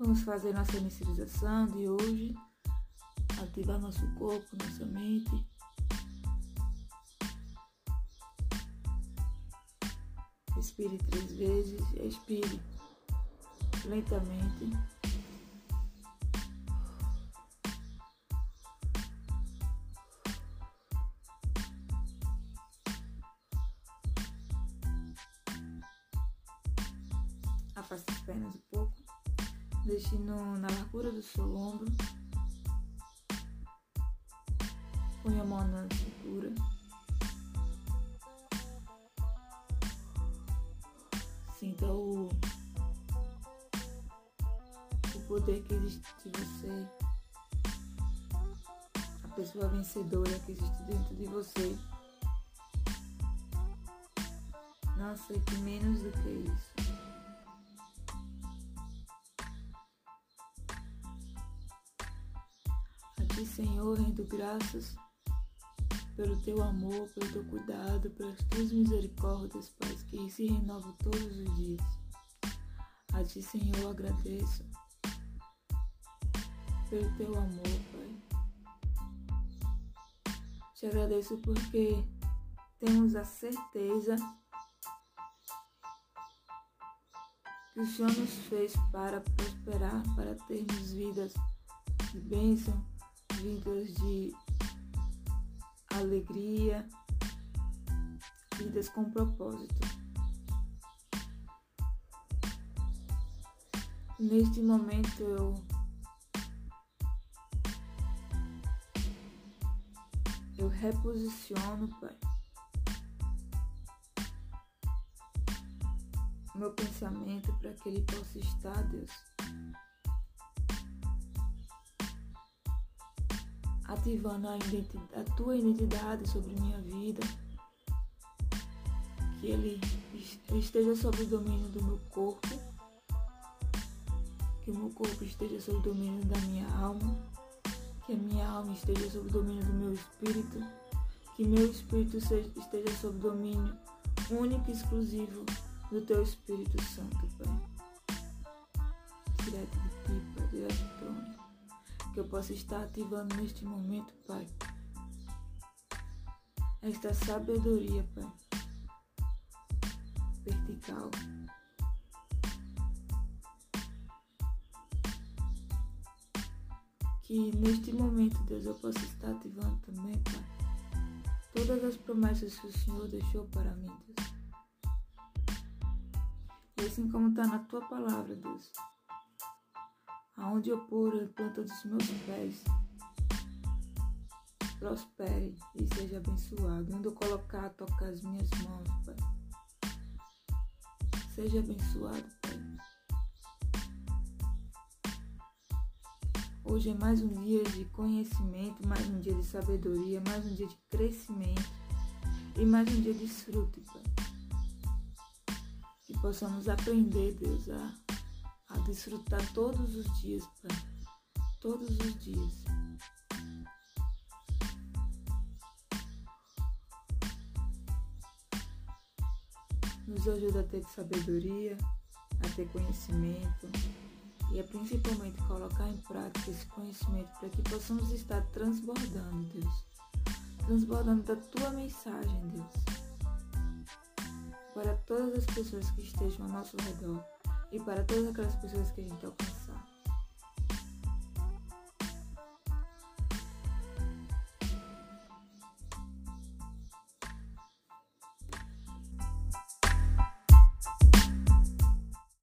Vamos fazer nossa inicialização de hoje, ativar nosso corpo, nossa mente. Respire três vezes, expire lentamente. Afaste as pernas um pouco. Deixe no, na largura do seu ombro. Põe a mão na cintura. Sinta o, o poder que existe de você. A pessoa vencedora que existe dentro de você. Não aceite menos do que isso. Senhor, rendo graças pelo teu amor, pelo teu cuidado, pelas tuas misericórdias, Pai, que se renovam todos os dias. A ti, Senhor, agradeço pelo teu amor, Pai. Te agradeço porque temos a certeza que o Senhor nos fez para prosperar, para termos vidas de bênção, vidas de alegria, vidas com propósito. Neste momento eu eu reposiciono, Pai, meu pensamento para que ele possa estar, Deus ativando a, a tua identidade sobre minha vida. Que ele esteja sob o domínio do meu corpo. Que o meu corpo esteja sob o domínio da minha alma. Que a minha alma esteja sob o domínio do meu espírito. Que meu espírito esteja sob o domínio único e exclusivo do teu Espírito Santo, Pai. Direto de ti, Pai, direto do trono que eu possa estar ativando neste momento, Pai. Esta sabedoria, Pai. Vertical. Que neste momento, Deus, eu possa estar ativando também, Pai. Todas as promessas que o Senhor deixou para mim, Deus. E assim como está na tua palavra, Deus aonde eu pôr a planta dos meus pés, prospere e seja abençoado. Onde eu colocar, tocar as minhas mãos, Pai. Seja abençoado, Pai. Hoje é mais um dia de conhecimento, mais um dia de sabedoria, mais um dia de crescimento e mais um dia de desfrute, Pai. Que possamos aprender, Deus, a desfrutar todos os dias, Pai. Todos os dias. Nos ajuda a ter sabedoria, a ter conhecimento e a principalmente colocar em prática esse conhecimento para que possamos estar transbordando, Deus. Transbordando da tua mensagem, Deus. Para todas as pessoas que estejam ao nosso redor e para todas aquelas pessoas que a gente alcançar.